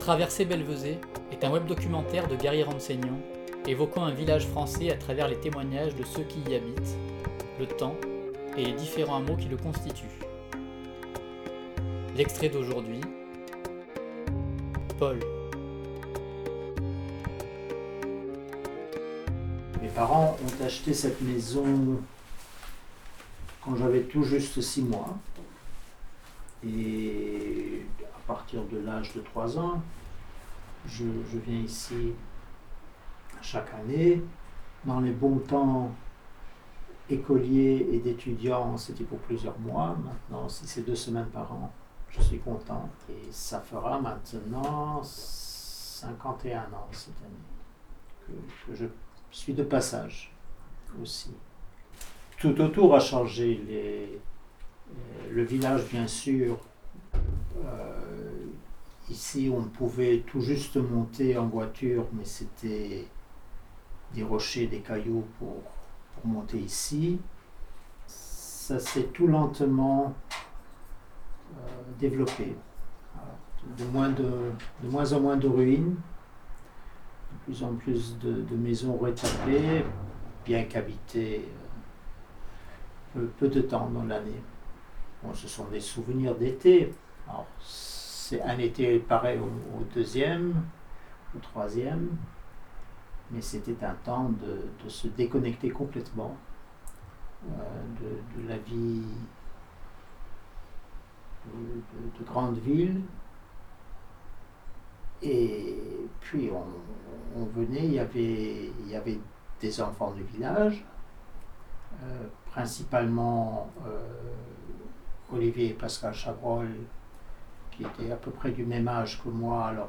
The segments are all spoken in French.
Traverser Belvezé est un web documentaire de Gary Renseignant évoquant un village français à travers les témoignages de ceux qui y habitent, le temps et les différents hameaux qui le constituent. L'extrait d'aujourd'hui, Paul. Mes parents ont acheté cette maison quand j'avais tout juste six mois. Et partir de l'âge de 3 ans, je, viens ici chaque année. Dans les bons temps écoliers et d'étudiants, c'était pour plusieurs mois. Maintenant, si c'est deux semaines par an, je suis content. Et ça fera maintenant 51 ans cette année que, que je suis de passage aussi. Tout autour a changé. Les, euh, le village, bien sûr, ici on pouvait tout juste monter en voiture, mais c'était des rochers, des cailloux pour, pour monter ici. Ça s'est tout lentement euh, développé. De moins, en moins de ruines, de plus en plus de, maisons retapées, bien qu'habitées euh, peu, de temps dans l'année. Bon, ce sont des souvenirs d'été. C'est un été pareil au, deuxième, au troisième, mais c'était un temps de, de se déconnecter complètement euh, de, la vie de, de- de grande ville. Et puis on, on venait, il y, avait, il y avait des enfants du village, euh, principalement euh, Olivier et Pascal Chabrol, qui étaient à peu près du même âge que moi. Alors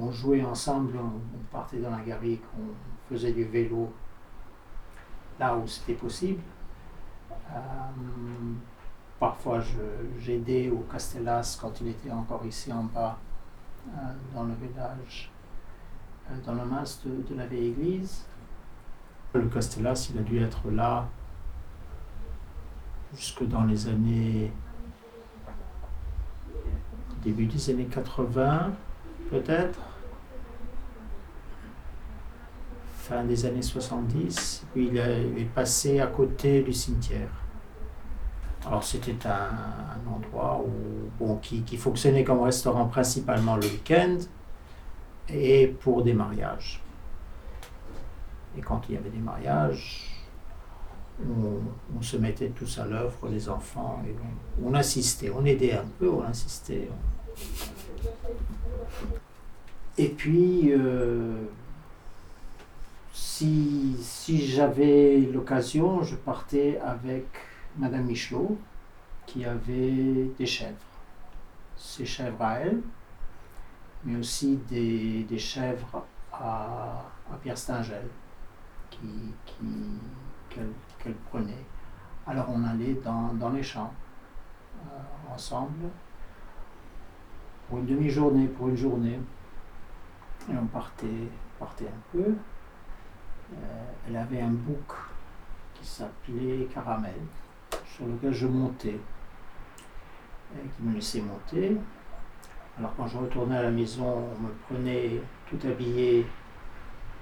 on, jouait ensemble, on, partait dans la garrigue, on faisait du vélo là où c'était possible. Euh, parfois j'aidais au Castellas quand il était encore ici en bas, euh, dans le village, euh, dans le mas de, de la vieille église. Le Castellas, il a dû être là jusque dans les années début des années 80 peut-être. Fin des années 70 puis il, il est passé à côté du cimetière. Alors c'était un, un endroit où, bon, qui, qui fonctionnait comme restaurant principalement le week-end et pour des mariages. Et quand il y avait des mariages on, se mettait tous à l'œuvre, les enfants, et on, on assistait, on aidait un peu, on insistait. Et puis, euh, si, j'avais l'occasion, je partais avec Madame Michelot, qui avait des chèvres. Ses chèvres à elle, mais aussi des, chèvres à, Pierre Stingel, qui, qu'elle prenait. Alors on allait dans, les champs euh, ensemble pour une demi-journée, pour une journée. Et on partait, partait un peu. Euh, elle avait un bouc qui s'appelait Caramel, sur lequel je montais, qui me laissait monter. Alors quand je retournais à la maison, on me prenait tout habillé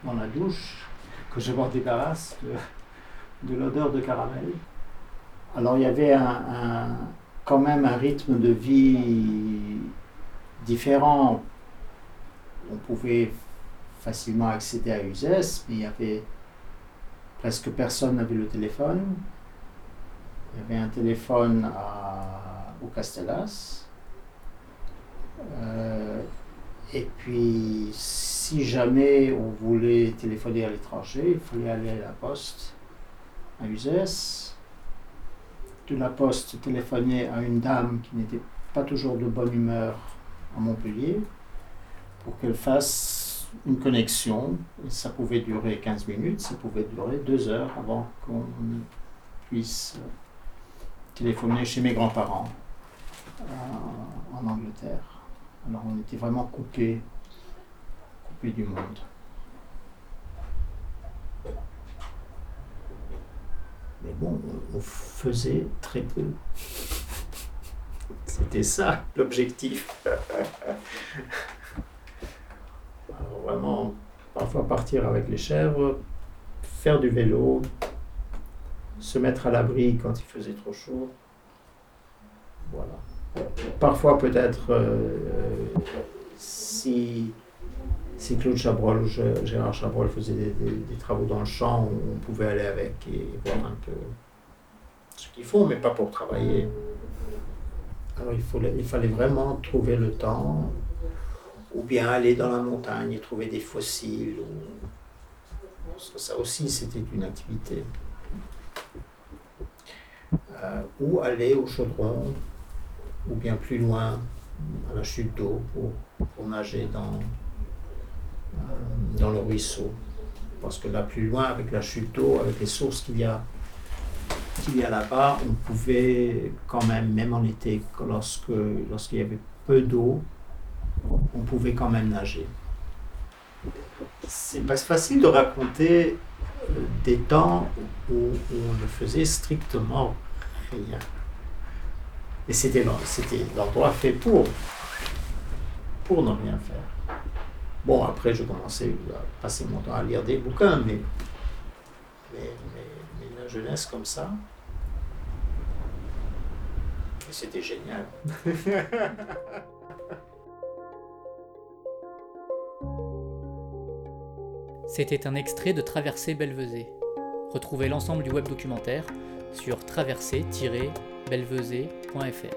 dans la douche, que je m'en débarrasse de l'odeur de caramel. Alors il y avait quand même un rythme de vie différent. On pouvait facilement accéder à Uzès, mais il y avait presque personne n'avait le téléphone. Il y avait un téléphone au Castellas. Euh, et puis, si jamais on voulait téléphoner à l'étranger, il fallait aller à la poste à Uzès. De la poste, téléphoner à une dame qui n'était pas toujours de bonne humeur à Montpellier pour qu'elle fasse une connexion. Ça pouvait durer 15 minutes, ça pouvait durer deux heures avant qu'on puisse téléphoner chez mes grands-parents euh, en Angleterre. Alors on était vraiment coupé, coupé du monde. Mais bon, on, faisait très peu. C'était ça l'objectif. vraiment, parfois partir avec les chèvres, faire du vélo, se mettre à l'abri quand il faisait trop chaud. Voilà. Parfois peut-être euh, si, si Claude Chabrol ou Gérard Chabrol faisaient des, travaux dans le champ, on pouvait aller avec et voir un peu ce qu'ils font, mais pas pour travailler. Alors il, fallait vraiment trouver le temps, ou bien aller dans la montagne et trouver des fossiles. Ça aussi, c'était une activité. Euh, ou aller au chaudron, ou bien plus loin, à la chute d'eau, pour, nager dans, dans le ruisseau. Parce que là, plus loin, avec la chute d'eau, avec les sources qu'il y a, qu'il a là-bas, on pouvait quand même, même en été, lorsque, lorsqu'il y avait peu d'eau, on pouvait quand même nager. C'est pas facile de raconter euh, des temps où on ne faisait strictement rien. Et c'était l'endroit fait pour, pour ne rien faire. Bon, après, je commençais à passer mon temps à lire des bouquins, mais, mais, la jeunesse comme ça, c'était génial. C'était un extrait de Traversée Belvezé. Retrouvez l'ensemble du web documentaire sur traversée-belvezé.fr.